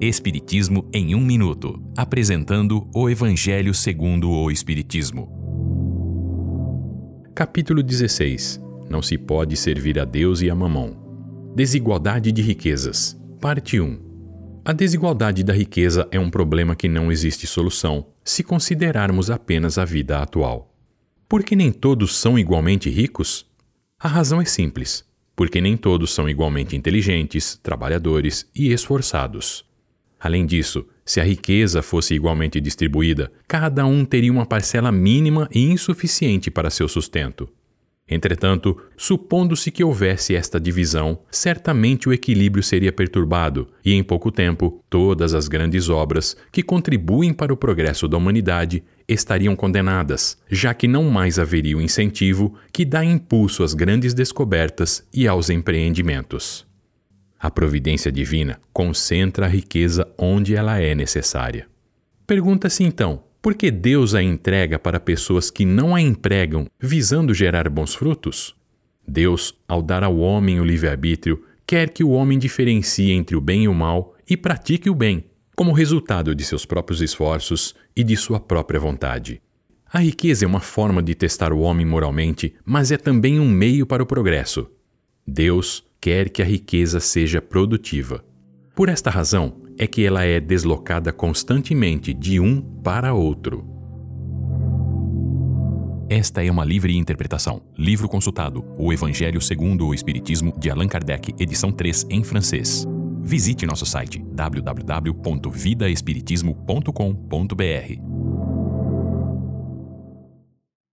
Espiritismo em um minuto, apresentando o Evangelho segundo o Espiritismo. Capítulo 16. Não se pode servir a Deus e a mamão. Desigualdade de riquezas. Parte 1. A desigualdade da riqueza é um problema que não existe solução se considerarmos apenas a vida atual. Por que nem todos são igualmente ricos? A razão é simples: porque nem todos são igualmente inteligentes, trabalhadores e esforçados. Além disso, se a riqueza fosse igualmente distribuída, cada um teria uma parcela mínima e insuficiente para seu sustento. Entretanto, supondo-se que houvesse esta divisão, certamente o equilíbrio seria perturbado e, em pouco tempo, todas as grandes obras que contribuem para o progresso da humanidade estariam condenadas, já que não mais haveria o incentivo que dá impulso às grandes descobertas e aos empreendimentos. A providência divina concentra a riqueza onde ela é necessária. Pergunta-se então: por que Deus a entrega para pessoas que não a empregam visando gerar bons frutos? Deus, ao dar ao homem o livre-arbítrio, quer que o homem diferencie entre o bem e o mal e pratique o bem, como resultado de seus próprios esforços e de sua própria vontade. A riqueza é uma forma de testar o homem moralmente, mas é também um meio para o progresso. Deus quer que a riqueza seja produtiva. Por esta razão é que ela é deslocada constantemente de um para outro. Esta é uma livre interpretação. Livro consultado: O Evangelho segundo o Espiritismo, de Allan Kardec, edição 3, em francês. Visite nosso site www.vidaespiritismo.com.br.